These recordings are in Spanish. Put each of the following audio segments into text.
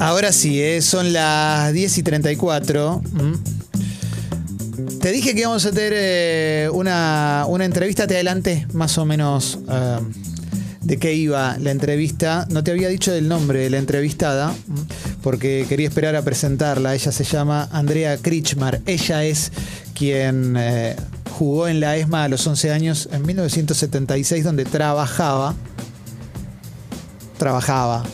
Ahora sí, eh, son las 10 y 34. Mm. Te dije que íbamos a tener eh, una, una entrevista, te adelanté más o menos eh, de qué iba la entrevista. No te había dicho el nombre de la entrevistada, porque quería esperar a presentarla. Ella se llama Andrea Krichmar. Ella es quien eh, jugó en la ESMA a los 11 años en 1976, donde trabajaba. Trabajaba,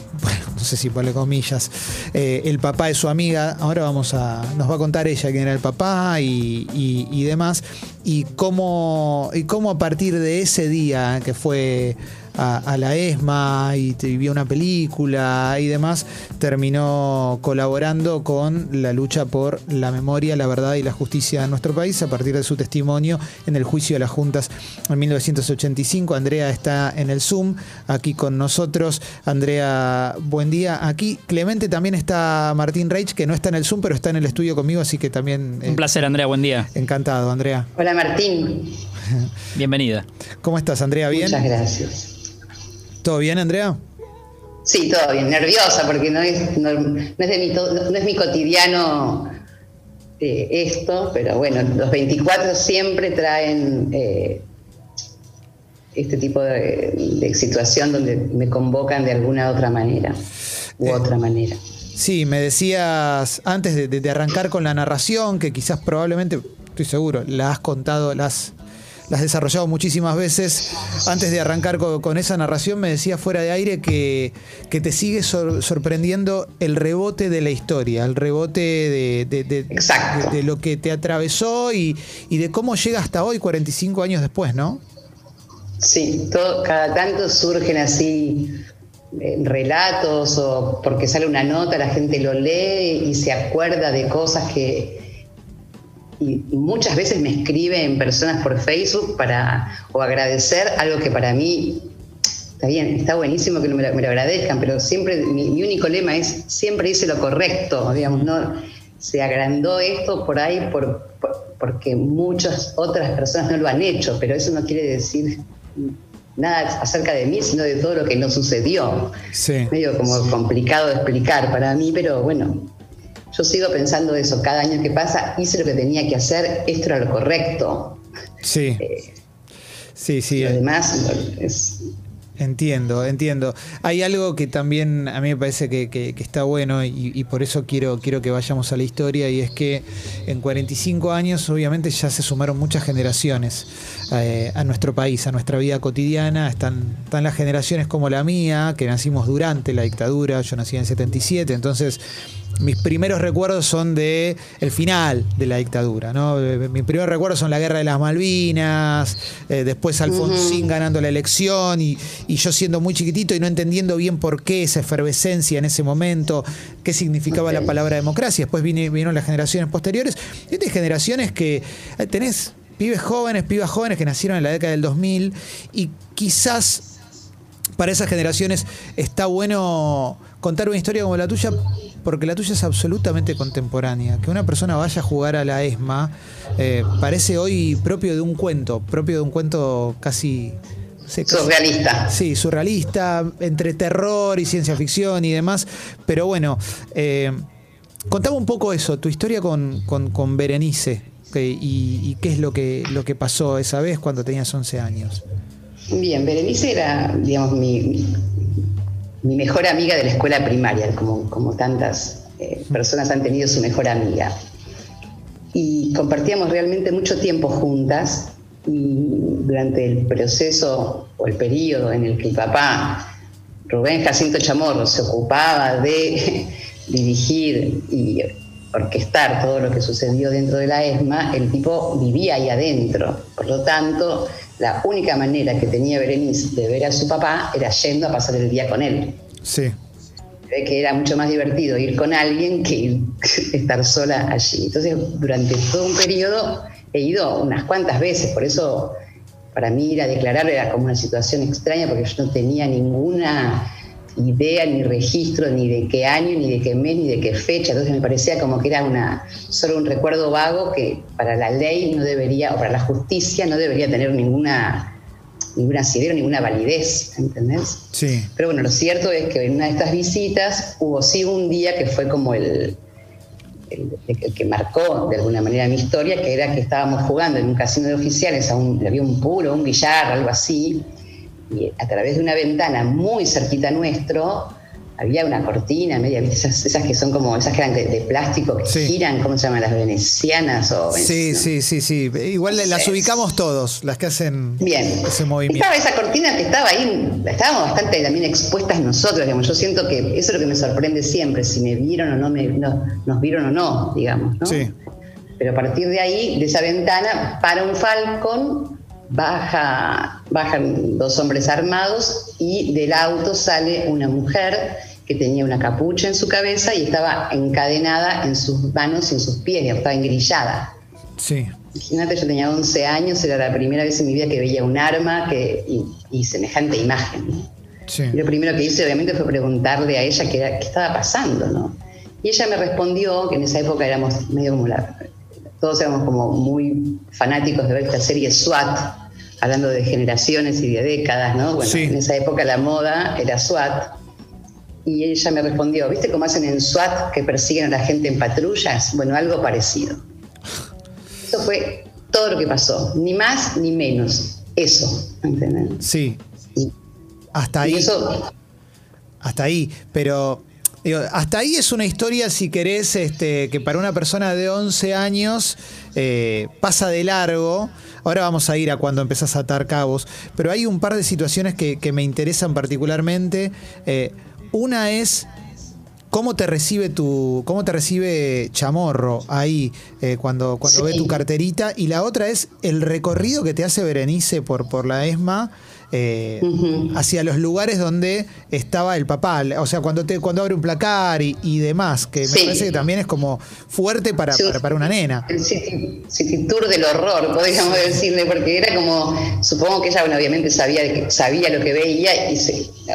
no sé si ponle comillas, eh, el papá de su amiga. Ahora vamos a. Nos va a contar ella quién era el papá y, y- y demás. Y cómo, y cómo a partir de ese día que fue a, a la ESMA y te vio una película y demás, terminó colaborando con la lucha por la memoria, la verdad y la justicia en nuestro país a partir de su testimonio en el juicio de las juntas en 1985. Andrea está en el Zoom aquí con nosotros. Andrea, buen día. Aquí Clemente también está Martín Reich, que no está en el Zoom, pero está en el estudio conmigo, así que también eh, Un placer, Andrea, buen día. encantado, Andrea. Hola Martín, Bienvenida. ¿Cómo estás, Andrea? ¿Bien? muchas gracias. ¿Todo bien, Andrea? Sí, todo bien, nerviosa porque no es, no, no es, de mi, to- no es mi cotidiano eh, esto, pero bueno, los 24 siempre traen eh, este tipo de, de situación donde me convocan de alguna otra manera u Eh, otra manera. Sí, me decías antes de arrancar con la narración, que quizás probablemente, estoy seguro, la has contado, la has, la has desarrollado muchísimas veces. Antes de arrancar con, con esa narración, me decías fuera de aire que, que te sigue sor- sorprendiendo el rebote de la historia, el rebote de, de- de- Exacto. de- de lo que te atravesó y, y de cómo llega hasta hoy, 45 años después, ¿no? Sí, todo, cada tanto surgen así eh, relatos o porque sale una nota, la gente lo lee y se acuerda de cosas que... Y muchas veces me escriben personas por Facebook para o agradecer algo que para mí está bien, está buenísimo que me lo, me lo agradezcan, pero siempre mi, mi único lema es siempre hice lo correcto, digamos, no se agrandó esto por ahí por, por- porque muchas otras personas no lo han hecho, pero eso no quiere decir nada acerca de mí, sino de todo lo que no sucedió. Sí. Medio como complicado de explicar para mí, pero bueno, yo sigo pensando eso, cada año que pasa hice lo que tenía que hacer, esto era lo correcto. Sí. Sí, sí. Lo demás es, Entiendo, entiendo. Hay algo que también a mí me parece que, que- que está bueno y, y por eso quiero, quiero que vayamos a la historia y es que en 45 años obviamente ya se sumaron muchas generaciones eh, a nuestro país, a nuestra vida cotidiana. Están, están las generaciones como la mía, que nacimos durante la dictadura, yo nací en el 77, entonces mis primeros recuerdos son de el final de la dictadura, ¿no? Eh, Mis primeros recuerdos son la guerra de las Malvinas, eh, después Alfonsín ganando la elección y, y yo siendo muy chiquitito y no entendiendo bien por qué esa efervescencia en ese momento, qué significaba la palabra democracia. Después vine- vinieron las generaciones posteriores. Y hay generaciones que eh, tenés pibes jóvenes, pibas jóvenes que nacieron en la década del 2000 y quizás para esas generaciones está bueno contar una historia como la tuya, porque la tuya es absolutamente contemporánea. Que una persona vaya a jugar a la ESMA eh, parece hoy propio de un cuento, propio de un cuento casi... surrealista. Sí, surrealista, entre terror y ciencia ficción y demás. Pero bueno, eh, contame un poco eso, tu historia con, con, con Berenice que- y, y qué es lo que, lo que pasó esa vez cuando tenías 11 años. Bien, Berenice era, digamos, mi, mi- mi mejor amiga de la escuela primaria, como, como tantas eh, personas han tenido su mejor amiga. Y compartíamos realmente mucho tiempo juntas y durante el proceso o el periodo en el que el papá, Rubén Jacinto Chamorro, se ocupaba de dirigir y orquestar todo lo que sucedió dentro de la ESMA, el tipo vivía ahí adentro. Por lo tanto, la única manera que tenía Berenice de ver a su papá era yendo a pasar el día con él. Sí. Ve que era mucho más divertido ir con alguien que ir- estar sola allí. Entonces, durante todo un periodo he ido unas cuantas veces, por eso para mí ir a declarar era como una situación extraña porque yo no tenía ninguna idea ni registro ni de qué año, ni de qué mes, ni de qué fecha. Entonces me parecía como que era una, solo un recuerdo vago que para la ley no debería, o para la justicia no debería tener ninguna ningún asidero, ninguna validez, ¿entendés? Sí. Pero bueno, lo cierto es que en una de estas visitas hubo sí un día que fue como el, el, que marcó de alguna manera mi historia, que era que estábamos jugando en un casino de oficiales, a un, había un puro, un billar, algo así, y a través de una ventana muy cerquita nuestro, había una cortina media, Esas, esas que son como, esas que eran de, plástico, que giran, ¿cómo se llaman? Las venecianas o... Sí, sí, sí, sí. Igual las ubicamos todos, las que hacen Bien. ese movimiento. Estaba esa cortina que estaba ahí, estábamos bastante también expuestas nosotros, digamos. Yo siento que eso es lo que me sorprende siempre, si me vieron o no, me, nos vieron o no, digamos, ¿no? Sí. Pero a partir de ahí, de esa ventana, para un falcón, baja, bajan dos hombres armados y del auto sale una mujer que tenía una capucha en su cabeza y estaba encadenada en sus manos y en sus pies, estaba engrillada. Sí. Imagínate, yo tenía 11 años, era la primera vez en mi vida que veía un arma que, y, semejante imagen. Sí. lo primero que hice, obviamente, fue preguntarle a ella qué, qué estaba pasando, ¿no? Y ella me respondió que en esa época éramos medio como la, todos éramos como muy fanáticos de ver esta serie SWAT, hablando de generaciones y de décadas, ¿no? Bueno, en esa época la moda era SWAT. Y ella me respondió, ¿viste cómo hacen en SWAT que persiguen a la gente en patrullas? Bueno, algo parecido. Eso fue todo lo que pasó, ni más ni menos. Eso, ¿entendés? Sí. hasta ahí. eso, hasta ahí, pero hasta ahí es una historia, si querés, este, que para una persona de 11 años eh, pasa de largo. Ahora vamos a ir a cuando empezás a atar cabos, pero hay un par de situaciones que, me interesan particularmente. Eh, una es cómo te recibe tu, cómo te recibe Chamorro ahí eh, cuando, cuando ve tu carterita, y la otra es el recorrido que te hace Berenice por, por la ESMA. Eh, hacia los lugares donde estaba el papá, o sea, cuando te cuando abre un placar y, demás, que me parece que también es como fuerte para, para, una nena. El city, tour del horror, podríamos decirle, porque era como, supongo que ella obviamente sabía, sabía lo que veía y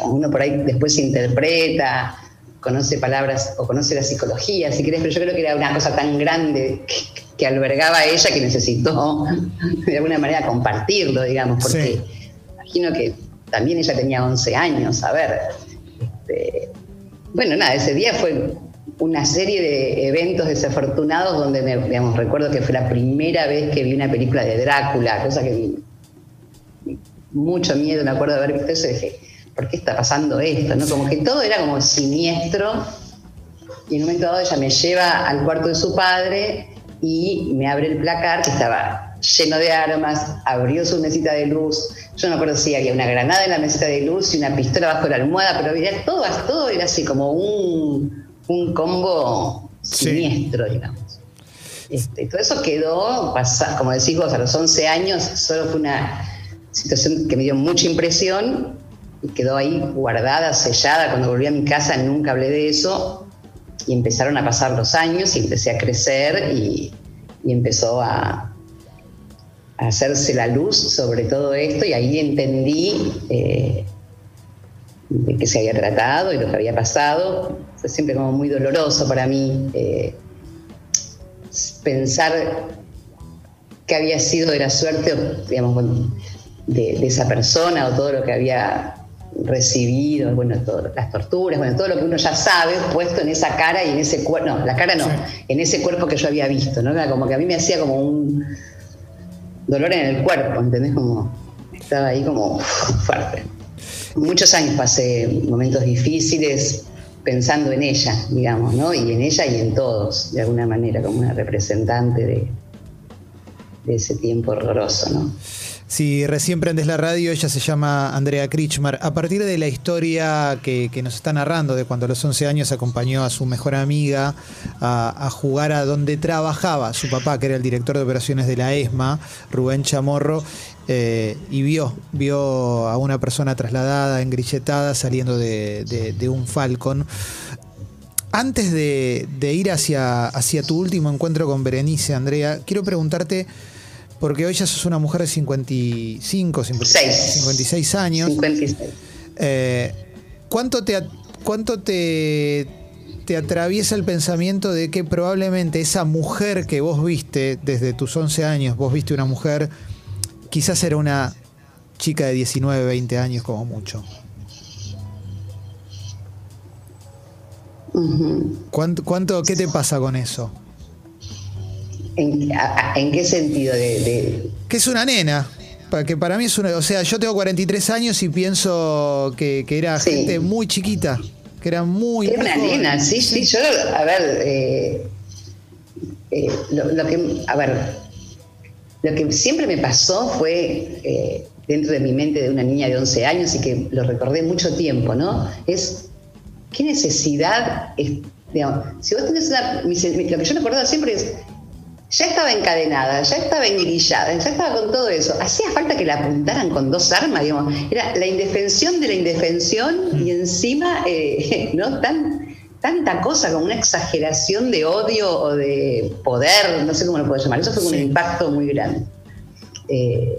uno por ahí después se interpreta, conoce palabras o conoce la psicología, si querés, pero yo creo que era una cosa tan grande que, albergaba ella que necesitó de alguna manera compartirlo, digamos, porque imagino que también ella tenía 11 años, a ver. Este, bueno, nada, ese día fue una serie de eventos desafortunados donde me, digamos, recuerdo que fue la primera vez que vi una película de Drácula, cosa que mucho miedo, me acuerdo de haber visto eso y dije, ¿por qué está pasando esto? ¿no? Como que todo era como siniestro y en un momento dado ella me lleva al cuarto de su padre y me abre el placar que estaba lleno de armas, abrió su mesita de luz. Yo no acuerdo si había una granada en la mesita de luz y una pistola bajo la almohada, pero había todo, todo era así como un, un combo siniestro, digamos. Este, todo eso quedó, como decís vos, a los 11 años, solo fue una situación que me dio mucha impresión y quedó ahí guardada, sellada. Cuando volví a mi casa nunca hablé de eso y empezaron a pasar los años y empecé a crecer y empezó a, hacerse la luz sobre todo esto y ahí entendí eh, de qué se había tratado y lo que había pasado. Fue siempre como muy doloroso para mí eh, pensar que había sido de la suerte, digamos, de, esa persona o todo lo que había recibido, bueno, las torturas, bueno, todo lo que uno ya sabe puesto en esa cara y en ese cuerpo, no, la cara no, en ese cuerpo que yo había visto, ¿no? Como que a mí me hacía como un, dolor en el cuerpo, ¿entendés? Como estaba ahí como fuerte. Muchos años pasé momentos difíciles pensando en ella, digamos, ¿no? Y en ella y en todos, de alguna manera, como una representante de, de ese tiempo horroroso, ¿no? Si recién prendes la radio, ella se llama Andrea Krichmar. A partir de la historia que, nos está narrando de cuando a los 11 años acompañó a su mejor amiga a, jugar a donde trabajaba su papá, que era el director de operaciones de la ESMA, Rubén Chamorro, eh, y vio, vio a una persona trasladada, engrilletada, saliendo de, un Falcon. Antes de, ir hacia, hacia tu último encuentro con Berenice, Andrea, quiero preguntarte porque hoy ya sos una mujer de 55, 56, años. 56. Eh, ¿Cuánto te, cuánto te, te atraviesa el pensamiento de que probablemente esa mujer que vos viste desde tus 11 años, vos viste una mujer, quizás era una chica de 19, 20 años como mucho. ¿Cuánto, ¿Cuánto, qué te pasa con eso? ¿En, qué sentido? De, Que es una nena. Que para mí es una. O sea, yo tengo 43 años y pienso que, era gente muy chiquita. Que era muy. Era una nena, sí, sí, Yo, a ver. Eh, eh, lo, que. A ver. Lo que siempre me pasó fue. Eh, dentro de mi mente de una niña de 11 años y que lo recordé mucho tiempo, ¿no? Es ¿Qué necesidad? Es, si vos tenés una. Lo que yo recuerdo siempre es. Ya estaba encadenada, ya estaba engrillada, ya estaba con todo eso. Hacía falta que la apuntaran con dos armas, digamos. Era la indefensión de la indefensión y mm. encima, eh, ¿no? Tan, tanta cosa, como una exageración de odio o de poder, no sé cómo lo puedo llamar. Eso fue un impacto muy grande. Eh,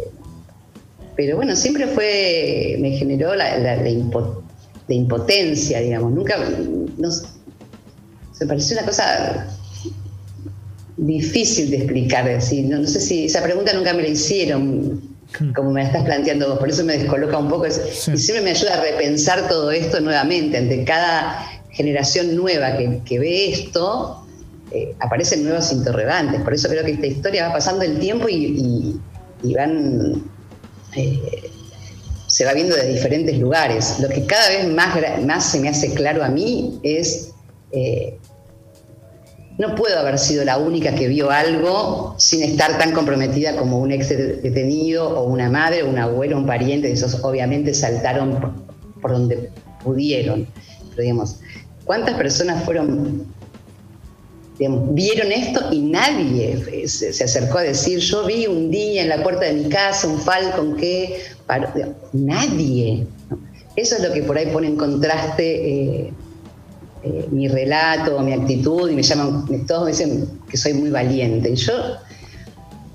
pero bueno, siempre fue, me generó la, la, la, de impotencia, digamos. Nunca, se pareció una cosa difícil de explicar. Así. No, sé si esa pregunta nunca me la hicieron, hmm. como me la estás planteando vos, por eso me descoloca un poco. Y siempre me ayuda a repensar todo esto nuevamente. Ante cada generación nueva que, ve esto, eh, aparecen nuevos interrogantes. Por eso creo que esta historia va pasando el tiempo y, van. Eh, se va viendo de diferentes lugares. Lo que cada vez más, más se me hace claro a mí es, eh, no puedo haber sido la única que vio algo sin estar tan comprometida como un ex detenido o una madre o un abuelo, un pariente, esos obviamente saltaron por, donde pudieron. Pero digamos, ¿cuántas personas fueron vieron esto y nadie se, acercó a decir, yo vi un día en la puerta de mi casa un falcon que... nadie. Eso es lo que por ahí pone en contraste eh, eh, mi relato, mi actitud, y me llaman, todos me dicen que soy muy valiente. Y yo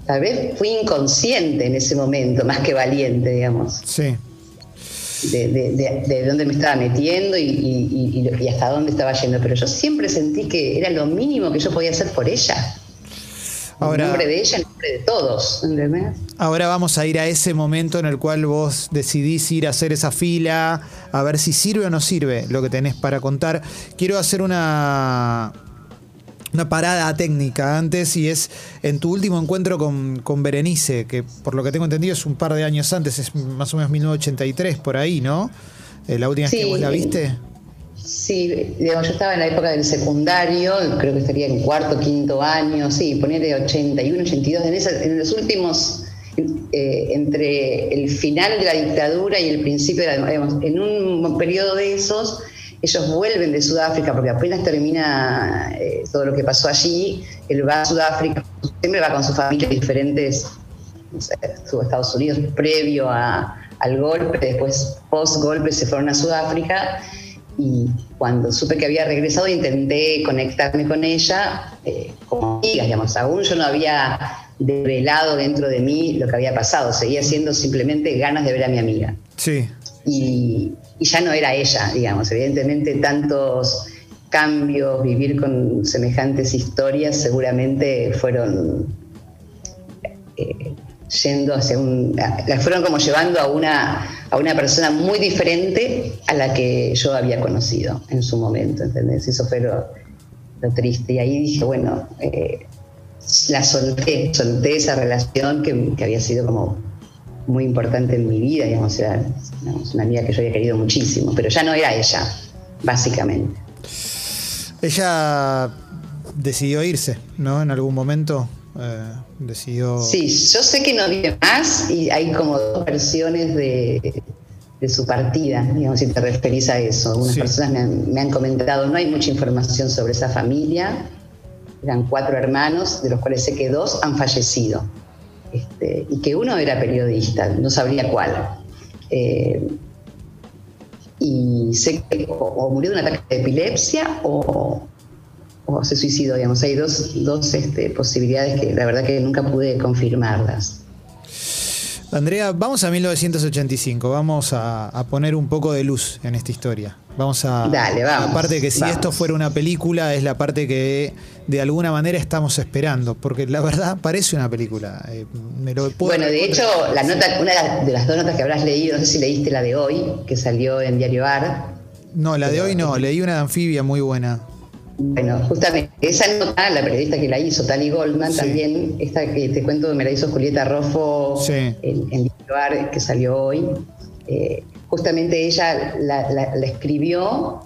tal vez fui inconsciente en ese momento, más que valiente, digamos. Sí de, dónde me estaba metiendo y, hasta dónde estaba yendo, pero yo siempre sentí que era lo mínimo que yo podía hacer por ella. Ahora, en nombre de ella, en nombre de todos. Ahora vamos a ir a ese momento en el cual vos decidís ir a hacer esa fila, a ver si sirve o no sirve lo que tenés para contar. Quiero hacer una, una parada técnica antes y es en tu último encuentro con, con, Berenice, que por lo que tengo entendido es un par de años antes, es más o menos 1983 por ahí, ¿no? Eh, la última vez que vos la viste. Sí, digamos, yo estaba en la época del secundario, creo que estaría en cuarto, quinto año, sí, de 81, 82, en, en los últimos, eh, entre el final de la dictadura y el principio, de la, digamos, en un periodo de esos, ellos vuelven de Sudáfrica porque apenas termina eh, todo lo que pasó allí, él va a Sudáfrica, siempre va con su familia diferentes, no sé, estuvo a Estados Unidos previo al golpe, después post golpe se fueron a Sudáfrica y cuando supe que había regresado intenté conectarme con ella eh, como amiga, digamos, aún yo no había develado dentro de mí lo que había pasado, seguía siendo simplemente ganas de ver a mi amiga. Sí. Y, y ya no era ella, digamos. Evidentemente tantos cambios, vivir con semejantes historias seguramente fueron eh, yendo hacia un... la fueron como llevando a una, a una persona muy diferente a la que yo había conocido en su momento, ¿entendés? Eso fue lo, triste. Y ahí dije, bueno, eh, la solté, solté esa relación que, que había sido como muy importante en mi vida, digamos, era una amiga que yo había querido muchísimo, pero ya no era ella, básicamente. Ella decidió irse, ¿no? En algún momento eh, decidió... Sí, yo sé que no vive más y hay como dos versiones de, su partida, digamos, si te referís a eso. Algunas personas me han, me han comentado, no hay mucha información sobre esa familia, eran cuatro hermanos, de los cuales sé que dos han fallecido. Este, y que uno era periodista, no sabría cuál. Eh, y sé que o, murió de un ataque de epilepsia o, se suicidó, digamos. Hay dos, dos este, posibilidades que la verdad que nunca pude confirmarlas. Andrea, vamos a 1985, vamos a, poner un poco de luz en esta historia. Vamos a... Dale, vamos. La parte que si esto fuera una película es la parte que de alguna manera estamos esperando, porque la verdad parece una película. Eh, bueno, de hecho, la nota, una de las dos notas que habrás leído, no sé si leíste la de hoy, que salió en Diario Ar. No, la de hoy no, leí una de anfibia muy buena. Bueno, justamente esa nota, la periodista que la hizo, Tali Goldman, también, esta que te cuento, me la hizo Julieta Roffo en, en Bar, que salió hoy. Eh, justamente ella la, escribió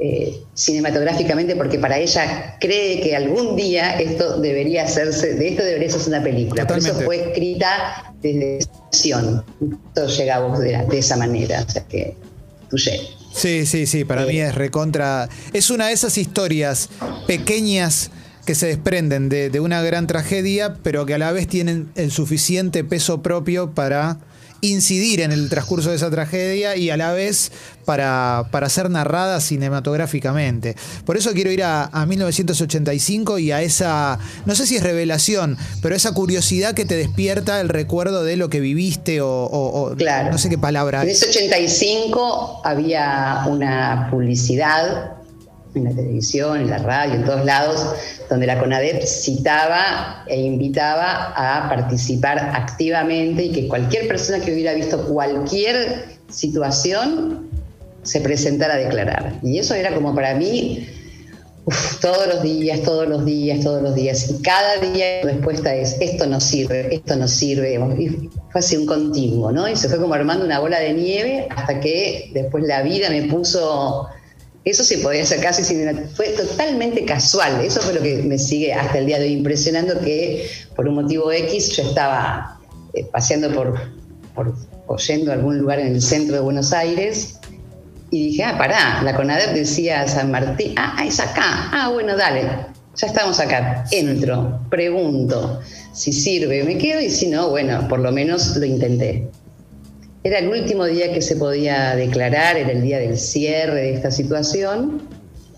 eh, cinematográficamente porque para ella cree que algún día esto debería hacerse, de esto debería ser una película. Por eso fue escrita desde acción. Esto llegamos de, de esa manera. O sea que, tuye. Sí, sí, sí, para mí es recontra. Es una de esas historias pequeñas que se desprenden de, de, una gran tragedia, pero que a la vez tienen el suficiente peso propio para incidir en el transcurso de esa tragedia y a la vez para, para ser narrada cinematográficamente. Por eso quiero ir a, 1985 y a esa, no sé si es revelación, pero esa curiosidad que te despierta el recuerdo de lo que viviste o, no sé qué palabra. En ese 85 había una publicidad en la televisión, en la radio, en todos lados, donde la CONADEP citaba e invitaba a participar activamente y que cualquier persona que hubiera visto cualquier situación se presentara a declarar. Y eso era como para mí todos los días, todos los días, todos los días. Y cada día la respuesta es, esto no sirve, esto no sirve. Y fue así un continuo, ¿no? Y se fue como armando una bola de nieve hasta que después la vida me puso eso se podía hacer casi sin... Fue totalmente casual. Eso fue lo que me sigue hasta el día de hoy impresionando que por un motivo X yo estaba eh, paseando por, por, algún lugar en el centro de Buenos Aires y dije, ah, pará, la CONADEP decía San Martín, ah, es acá, ah, bueno, dale, ya estamos acá. Entro, pregunto si sirve, me quedo y si no, bueno, por lo menos lo intenté. Era el último día que se podía declarar, era el día del cierre de esta situación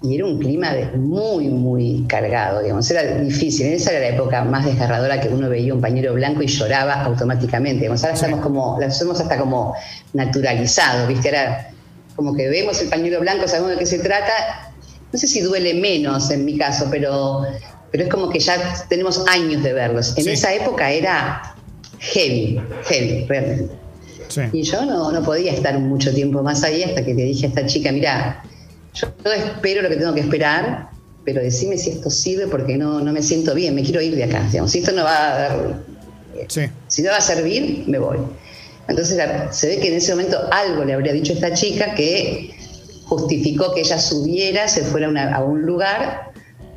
y era un clima muy, muy cargado, digamos, era difícil. En esa era la época más desgarradora que uno veía un pañuelo blanco y lloraba automáticamente. Digamos. Ahora estamos como, lo hacemos hasta como naturalizado, ¿viste? Era como que vemos el pañuelo blanco, sabemos de qué se trata. No sé si duele menos en mi caso, pero, pero es como que ya tenemos años de verlos. En esa época era heavy, heavy, realmente. Y yo no, no podía estar mucho tiempo más ahí hasta que le dije a esta chica, mira, yo espero lo que tengo que esperar, pero decime si esto sirve porque no, no me siento bien, me quiero ir de acá. Si esto no va a dar, si no va a servir, me voy. Entonces se ve que en ese momento algo le habría dicho a esta chica que justificó que ella subiera, se fuera a un lugar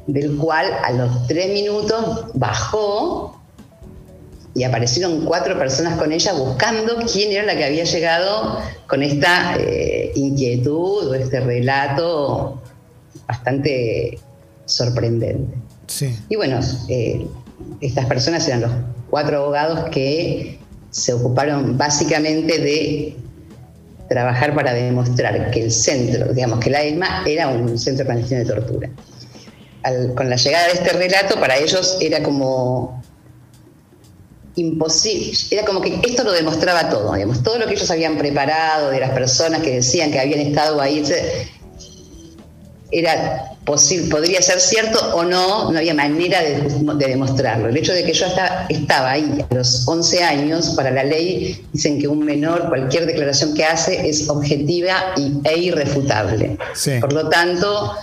del cual a los tres minutos bajó y aparecieron cuatro personas con ella buscando quién era la que había llegado con esta eh, inquietud o este relato bastante sorprendente. Y bueno, eh, estas personas eran los cuatro abogados que se ocuparon básicamente de trabajar para demostrar que el centro, digamos que la ESMA era un centro clandestino de tortura. con la llegada de este relato, para ellos era como imposible. Era como que esto lo demostraba todo, digamos, todo lo que ellos habían preparado de las personas que decían que habían estado ahí, era posible, podría ser cierto o no, no había manera de, demostrarlo. El hecho de que yo estaba, estaba ahí a los 11 años, para la ley dicen que un menor, cualquier declaración que hace es objetiva e irrefutable. Por lo tanto,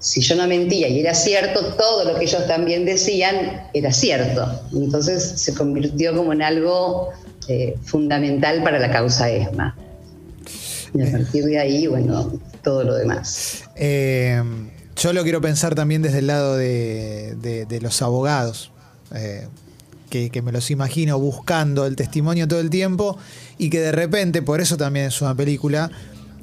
si yo no mentía y era cierto, todo lo que ellos también decían era cierto. Entonces se convirtió como en algo eh, fundamental para la causa ESMA. Y a partir de ahí, bueno, todo lo demás. Eh, yo lo quiero pensar también desde el lado de, los abogados, eh, que, que me los imagino buscando el testimonio todo el tiempo y que de repente, por eso también es una película,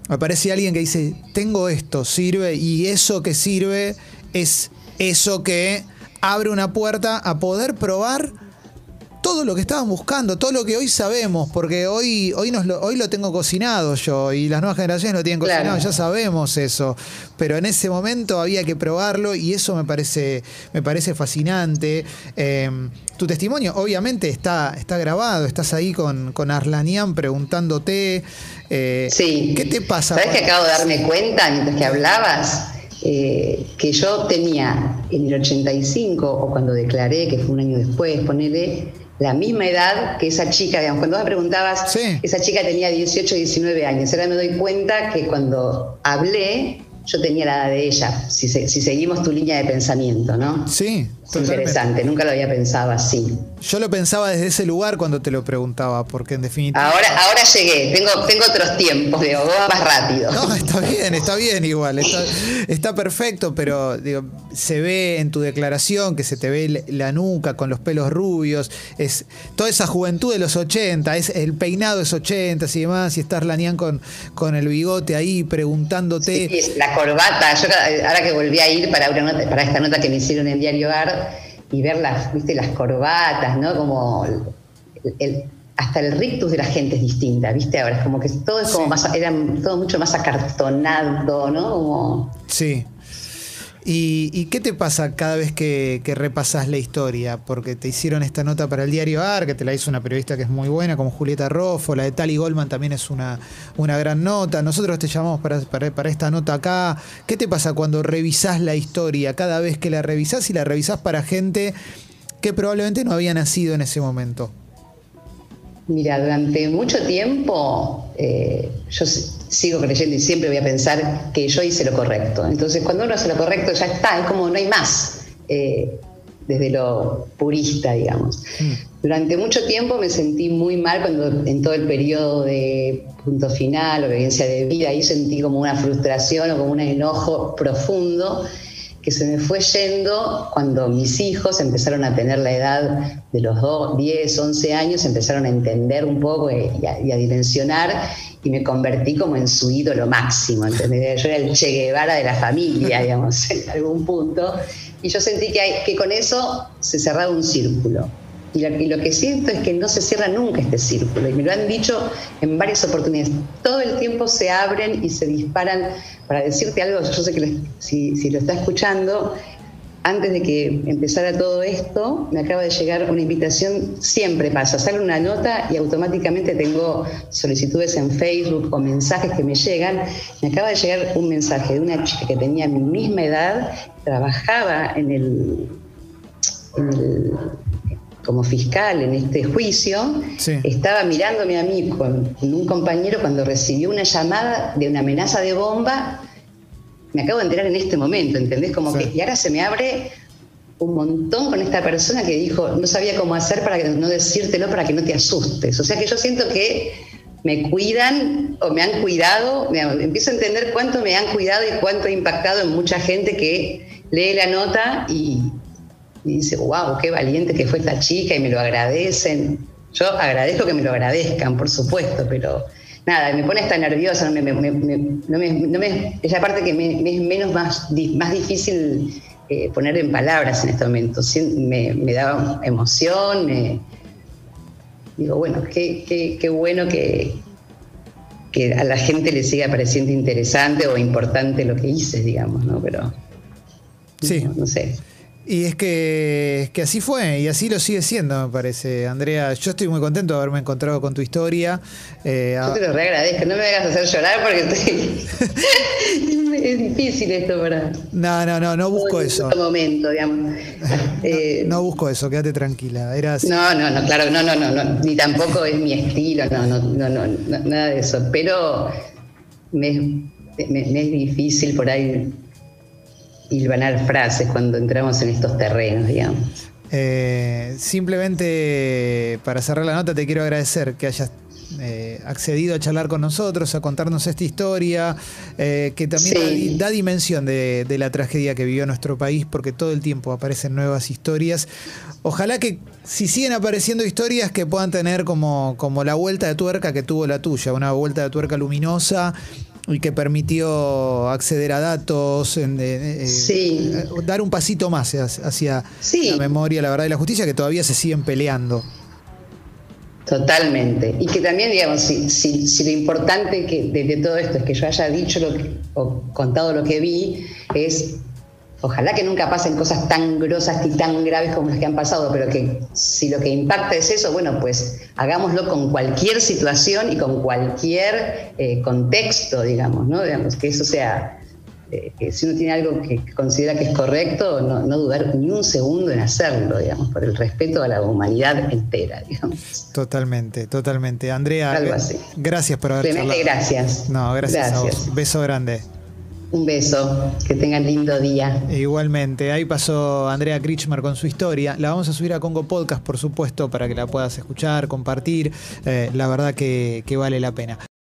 aparece alguien que dice, tengo esto, sirve, y eso que sirve es eso que abre una puerta a poder probar todo lo que estaban buscando, todo lo que hoy sabemos, porque hoy, hoy, nos lo, hoy lo tengo cocinado yo y las nuevas generaciones lo tienen cocinado, ya sabemos eso. Pero en ese momento había que probarlo y eso me parece, me parece fascinante. Em, tu testimonio obviamente está, está grabado, estás ahí con, con Arlanian preguntándote. Eh, sí. ¿Qué te pasa? ¿Sabes que acabo de darme cuenta mientras que hablabas? Eh, que yo tenía en el 85, o cuando declaré, que fue un año después, ponele, la misma edad que esa chica, digamos, cuando vos me preguntabas, esa chica tenía 18, 19 años, ahora me doy cuenta que cuando hablé, yo tenía la edad de ella, si, si seguimos tu línea de pensamiento, ¿no? Sí, interesante, nunca lo había pensado así. Yo lo pensaba desde ese lugar cuando te lo preguntaba, porque en definitiva. Ahora, ahora llegué, tengo, tengo otros tiempos, digo, más rápido. No, está bien, está bien igual, está, perfecto, pero digo, se ve en tu declaración que se te ve la nuca con los pelos rubios, es toda esa juventud de los 80, es, el peinado es 80 y demás, y estás Lanian con, con el bigote ahí preguntándote. Sí, la corbata, yo ahora que volví a ir para, una para esta nota que me hicieron en Diario Bar, y ver las, ¿viste? las corbatas, ¿no? Como hasta el rictus de la gente es distinta, ¿viste? Ahora es como que todo es como más, era todo mucho más acartonado, ¿no? Como... Sí. ¿Y, qué te pasa cada vez que, repasas la historia? Porque te hicieron esta nota para el diario AR, que te la hizo una periodista que es muy buena, como Julieta Roffo, la de Tali Goldman también es una, una gran nota. Nosotros te llamamos para, para, esta nota acá. ¿Qué te pasa cuando revisás la historia? Cada vez que la revisás y la revisás para gente que probablemente no había nacido en ese momento. Mira, durante mucho tiempo eh, yo sigo creyendo y siempre voy a pensar que yo hice lo correcto. Entonces, cuando uno hace lo correcto, ya está, es como no hay más, eh, desde lo purista, digamos. Mm. Durante mucho tiempo me sentí muy mal cuando en todo el periodo de punto final, obediencia de vida, ahí sentí como una frustración o como un enojo profundo que se me fue yendo cuando mis hijos empezaron a tener la edad de los 10, 11 años, empezaron a entender un poco y a, dimensionar y me convertí como en su ídolo máximo, ¿entendés? Yo era el Che Guevara de la familia, digamos, en algún punto. Y yo sentí que, que con eso se cerraba un círculo. Y lo, que siento es que no se cierra nunca este círculo. Y me lo han dicho en varias oportunidades. Todo el tiempo se abren y se disparan. Para decirte algo, yo sé que si, lo está escuchando, antes de que empezara todo esto, me acaba de llegar una invitación, siempre pasa, sale una nota y automáticamente tengo solicitudes en Facebook o mensajes que me llegan. Me acaba de llegar un mensaje de una chica que tenía mi misma edad, trabajaba en el, en el como fiscal en este juicio, estaba mirándome a mí con, un compañero cuando recibió una llamada de una amenaza de bomba. Me acabo de enterar en este momento, ¿entendés? Como que, y ahora se me abre un montón con esta persona que dijo, no sabía cómo hacer para no decírtelo para que no te asustes. O sea que yo siento que me cuidan o me han cuidado, empiezo a entender cuánto me han cuidado y cuánto ha impactado en mucha gente que lee la nota y, y dice, wow, qué valiente que fue esta chica y me lo agradecen. Yo agradezco que me lo agradezcan, por supuesto, pero nada, me pone hasta nerviosa, no me, no me, es la parte que me, es menos más, más difícil eh, poner en palabras en este momento. Me, da emoción, me digo, bueno, qué, qué, bueno que, que a la gente le siga pareciendo interesante o importante lo que hice, digamos, ¿no? Pero sí. no sé. Y es que, que, así fue y así lo sigue siendo, me parece. Andrea, yo estoy muy contento de haberme encontrado con tu historia. Eh, yo te lo agradezco, no me hagas hacer llorar porque estoy... es difícil esto para... No, no, no, no busco eso. En momento, digamos. Eh, no, busco eso, quédate tranquila. Eras... No, no, no, claro, no, no, no, no, ni tampoco es mi estilo, no, no, no, no, nada de eso. Pero me, me es difícil por ahí hilvanar frases cuando entramos en estos terrenos, digamos. Eh, simplemente para cerrar la nota te quiero agradecer que hayas eh, accedido a charlar con nosotros, a contarnos esta historia, eh, que también da, dimensión de, la tragedia que vivió nuestro país, porque todo el tiempo aparecen nuevas historias. Ojalá que si siguen apareciendo historias que puedan tener como, como la vuelta de tuerca que tuvo la tuya, una vuelta de tuerca luminosa y que permitió acceder a datos, en, eh, dar un pasito más hacia, la memoria, la verdad y la justicia, que todavía se siguen peleando. Totalmente. Y que también, digamos, si, si, lo importante que de, todo esto es que yo haya dicho lo o contado lo que vi, es ojalá que nunca pasen cosas tan grosas y tan graves como las que han pasado, pero que si lo que impacta es eso, bueno, pues hagámoslo con cualquier situación y con cualquier eh, contexto, digamos, ¿no? Digamos, que eso sea eh, si uno tiene algo que considera que es correcto, no, dudar ni un segundo en hacerlo, digamos, por el respeto a la humanidad entera, digamos. Totalmente, totalmente. Andrea, gracias por haber Realmente gracias. No, gracias, a vos. Beso grande. Un beso, que tengan lindo día. Igualmente, ahí pasó Andrea Krichmer con su historia. La vamos a subir a Congo Podcast, por supuesto, para que la puedas escuchar, compartir. Eh, la verdad que vale la pena.